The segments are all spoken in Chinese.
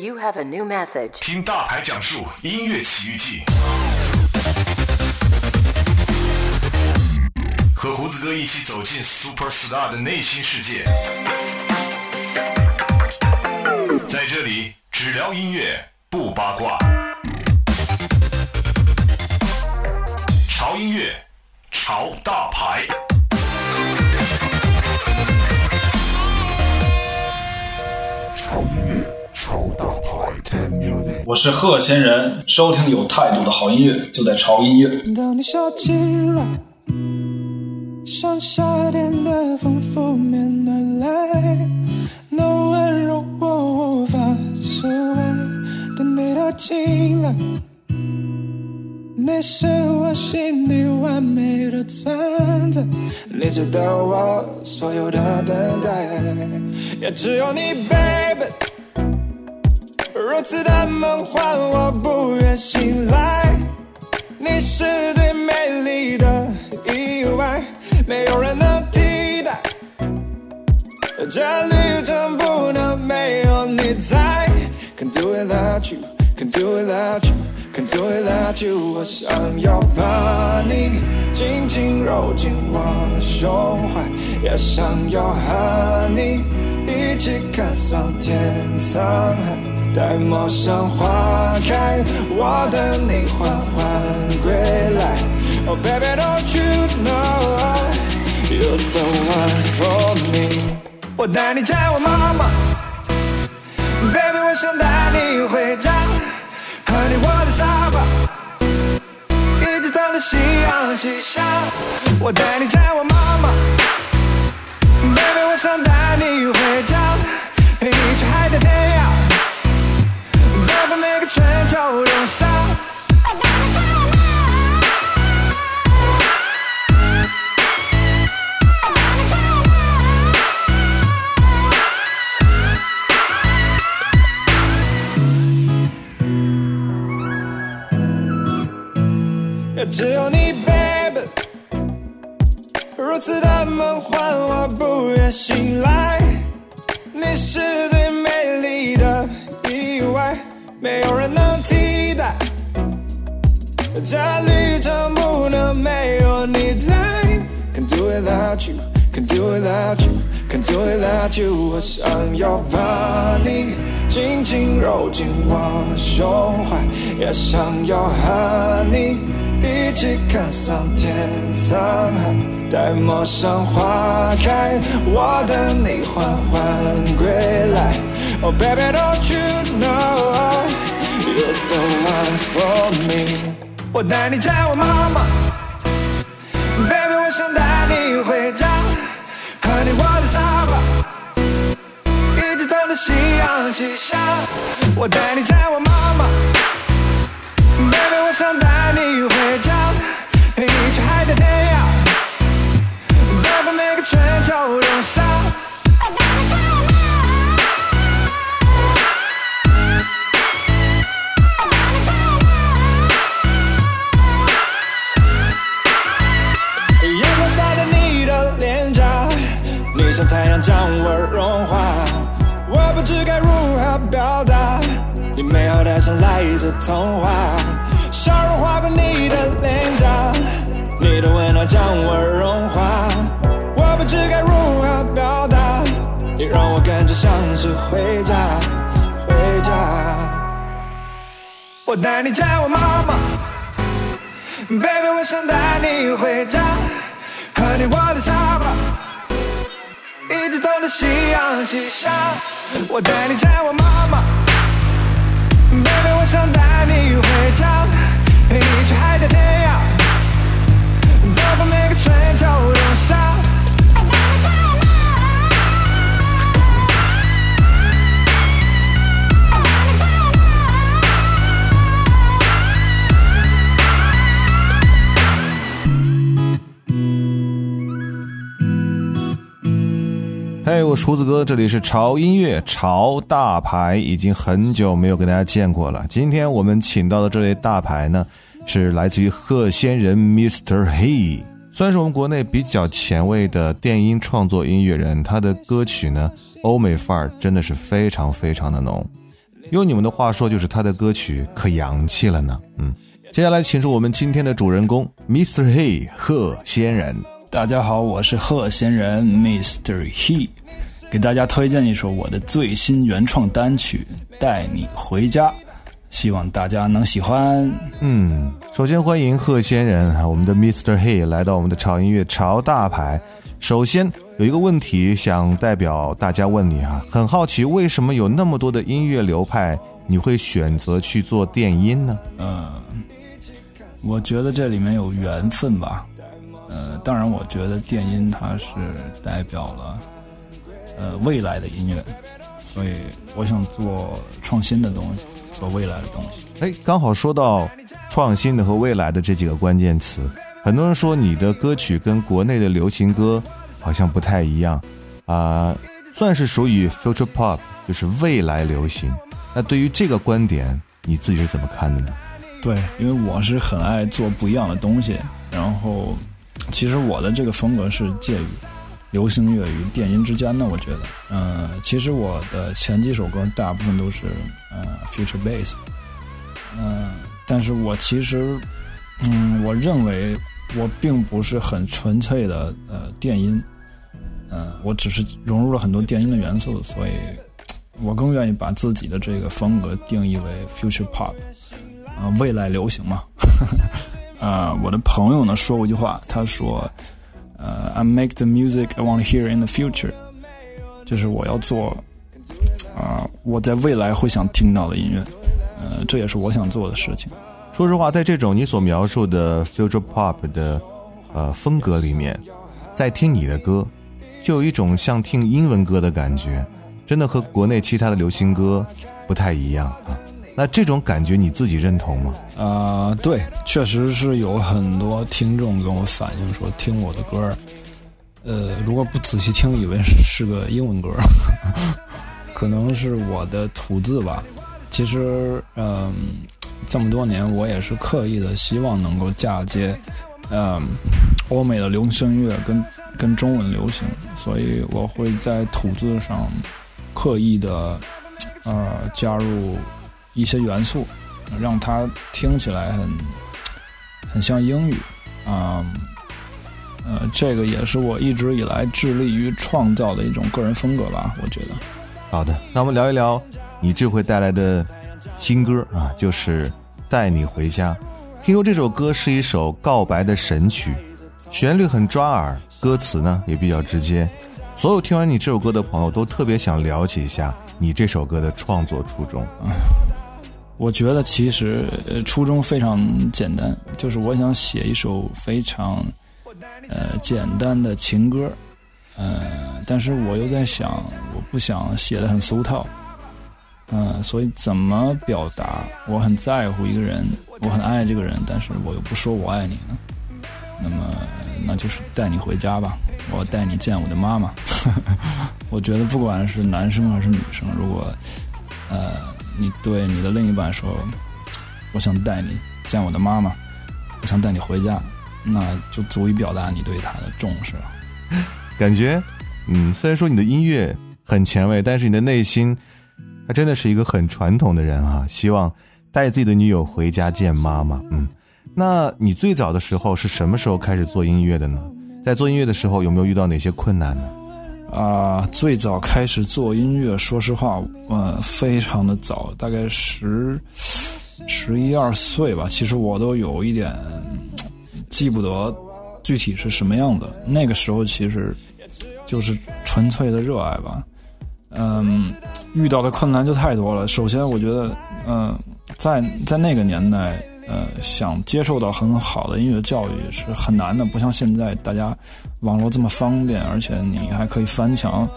You have a new message. 听大牌讲述音乐奇遇记，和胡子哥一起走进 Super Star 的内心世界。在这里，只聊音乐，不八卦。潮音乐，潮大牌。我是贺仙人，收听有态度的好音乐就在潮音乐。当你笑起来，像夏天的风拂面而来，那温柔我无法释怀。等你的进来，你是我心底完美的存在，你值得我所有的等待，也只有你，baby。如此的梦幻，我不愿醒来。你是最美丽的意外，没有人能替代。这旅程不能没有你在。Can do without you, can do without you, can do without you。我想要把你紧紧揉进我的胸怀，也想要和你一起看桑田沧海。待陌上花开，我等你缓缓归来。Oh baby, don't you know you're the one for me？我带你见我妈妈，baby，我想带你回家，和你窝在沙发，一直等着夕阳西下。我带你见我妈妈，baby，我想带你回家，梦幻，我不愿醒来。你是最美丽的意外，没有人能替代。这旅程不能没有你在。Can do without you, can do without you, can do without you。我想要把你紧紧揉进我胸怀，也想要和你一起看桑田沧海。待陌上花开，我等你缓缓归来。Oh baby, don't you know you're the one for me？我带你见我妈妈，baby，我想带你回家，和你窝在沙发，一直等着夕阳西下。我带你见我妈妈，baby，我想带你回像太阳将我融化。我不知该如何表达，你美好的像来自童话。笑容划过你的脸颊，你的温暖将我融化。我不知该如何表达，你让我感觉像是回家，回家。我带你见我妈妈，baby，我想带你回家，和你窝在沙发，的夕阳西下。我带你见我妈妈，baby，我想带你回家，哎，我厨子哥，这里是潮音乐潮大牌，已经很久没有跟大家见过了。今天我们请到的这位大牌呢，是来自于贺仙人 Mr. He，算是我们国内比较前卫的电音创作音乐人。他的歌曲呢，欧美范儿真的是非常非常的浓。用你们的话说，就是他的歌曲可洋气了呢。嗯，接下来请出我们今天的主人公 Mr. He 贺仙人。大家好，我是贺仙人 Mr. He，给大家推荐一首我的最新原创单曲《带你回家》，希望大家能喜欢。嗯，首先欢迎贺仙人啊，我们的 Mr. He 来到我们的潮音乐潮大牌。首先有一个问题想代表大家问你啊，很好奇为什么有那么多的音乐流派，你会选择去做电音呢？嗯，我觉得这里面有缘分吧。呃，当然，我觉得电音它是代表了呃未来的音乐，所以我想做创新的东西，做未来的东西。哎，刚好说到创新的和未来的这几个关键词，很多人说你的歌曲跟国内的流行歌好像不太一样啊，算是属于 future pop，就是未来流行。那对于这个观点，你自己是怎么看的呢？对，因为我是很爱做不一样的东西，然后。其实我的这个风格是介于流行乐与电音之间的，我觉得，嗯，其实我的前几首歌大部分都是呃 future bass，嗯，但是我其实，嗯，我认为我并不是很纯粹的呃电音，嗯，我只是融入了很多电音的元素，所以我更愿意把自己的这个风格定义为 future pop，啊，未来流行嘛。呃，我的朋友呢说过一句话，他说：“呃，I make the music I want to hear in the future，就是我要做啊，我在未来会想听到的音乐。呃，这也是我想做的事情。说实话，在这种你所描述的 future pop 的呃风格里面，在听你的歌，就有一种像听英文歌的感觉，真的和国内其他的流行歌不太一样啊。”那这种感觉你自己认同吗？啊，对，确实是有很多听众跟我反映说，听我的歌呃，如果不仔细听，以为是是个英文歌，可能是我的吐字吧。其实，嗯，这么多年，我也是刻意的，希望能够嫁接，嗯，欧美的流行音乐跟跟中文流行，所以我会在吐字上刻意的，呃，加入。一些元素，让它听起来很 很像英语，啊，呃，这个也是我一直以来致力于创造的一种个人风格吧，我觉得。好的，那我们聊一聊你这回带来的新歌啊，就是《带你回家》。听说这首歌是一首告白的神曲，旋律很抓耳，歌词呢也比较直接。所有听完你这首歌的朋友都特别想了解一下你这首歌的创作初衷。我觉得其实初衷非常简单，就是我想写一首非常呃简单的情歌，呃，但是我又在想，我不想写的很俗套，嗯，所以怎么表达我很在乎一个人，我很爱这个人，但是我又不说我爱你呢？那么那就是带你回家吧，我带你见我的妈妈。我觉得不管是男生还是女生，如果。你对你的另一半说：“我想带你见我的妈妈，我想带你回家。”那就足以表达你对她的重视了。感觉，嗯，虽然说你的音乐很前卫，但是你的内心他真的是一个很传统的人啊！希望带自己的女友回家见妈妈。嗯，那你最早的时候是什么时候开始做音乐的呢？在做音乐的时候有没有遇到哪些困难呢？啊，最早开始做音乐，说实话，呃，非常的早，大概十十一二岁吧。其实我都有一点记不得具体是什么样的。那个时候其实就是纯粹的热爱吧。嗯，遇到的困难就太多了。首先，我觉得，嗯，在在那个年代。呃，想接受到很好的音乐教育是很难的，不像现在大家网络这么方便，而且你还可以翻墙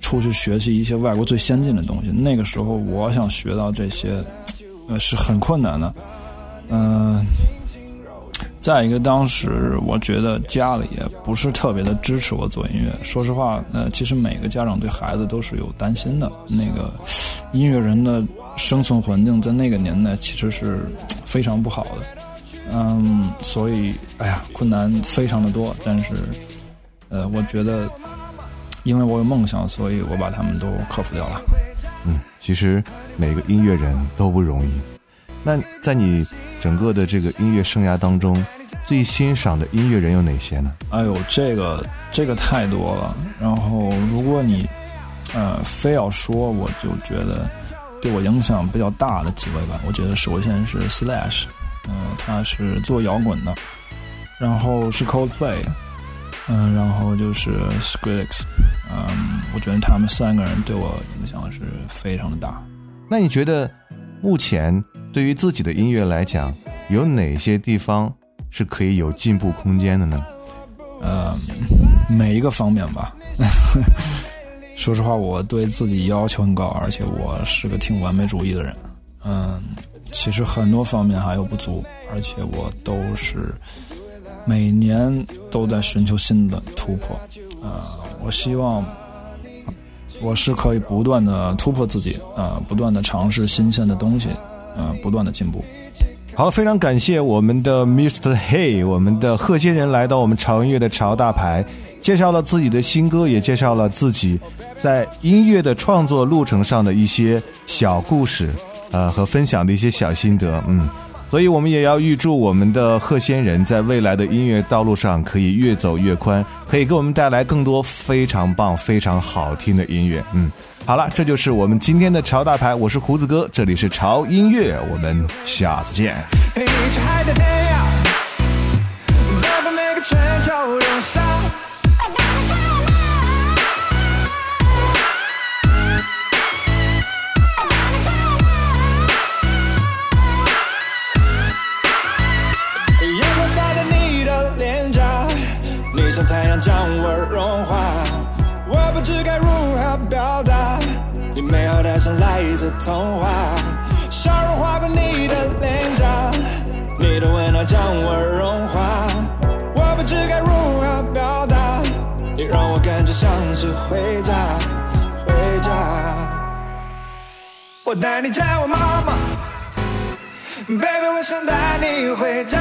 出去学习一些外国最先进的东西。那个时候，我想学到这些，呃，是很困难的。嗯，再一个，当时我觉得家里也不是特别的支持我做音乐。说实话，呃，其实每个家长对孩子都是有担心的。那个音乐人的生存环境在那个年代其实是。非常不好的，嗯，所以，哎呀，困难非常的多，但是，呃，我觉得，因为我有梦想，所以我把他们都克服掉了。嗯，其实每个音乐人都不容易。那在你整个的这个音乐生涯当中，最欣赏的音乐人有哪些呢？哎呦，这个这个太多了。然后，如果你呃非要说，我就觉得对我影响比较大的几位吧。我觉得首先是 Slash，嗯、他是做摇滚的，然后是 Coldplay，嗯、然后就是 Skrillex，嗯，我觉得他们三个人对我影响是非常的大。那你觉得目前对于自己的音乐来讲，有哪些地方是可以有进步空间的呢？呃，每一个方面吧。说实话，我对自己要求很高，而且我是个挺完美主义的人。嗯，其实很多方面还有不足，而且我都是每年都在寻求新的突破。呃，我希望我是可以不断的突破自己，呃，不断的尝试新鲜的东西，呃，不断的进步。好，非常感谢我们的 Mr. Hey，我们的贺仙人来到我们潮音乐的潮大牌，介绍了自己的新歌，也介绍了自己在音乐的创作路程上的一些小故事，呃，和分享的一些小心得，嗯。所以我们也要预祝我们的贺仙人在未来的音乐道路上可以越走越宽，可以给我们带来更多非常棒、非常好听的音乐。嗯，好了，这就是我们今天的潮大牌，我是胡子哥，这里是潮音乐，我们下次见。太阳将我融化。我不知该如何表达，你美好的像来自童话。笑容划过你的脸颊，你的温暖将我融化。我不知该如何表达，你让我感觉像是回家，回家。我带你见我妈妈，baby，我想带你回家，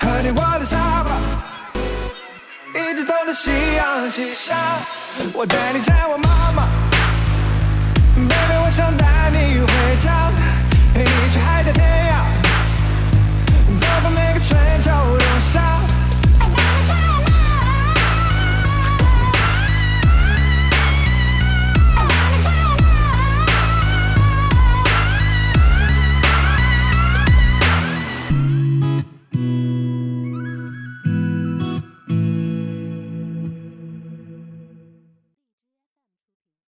和你窝在沙发，一直等到夕阳西下我带你见我妈妈。Baby 我想带你回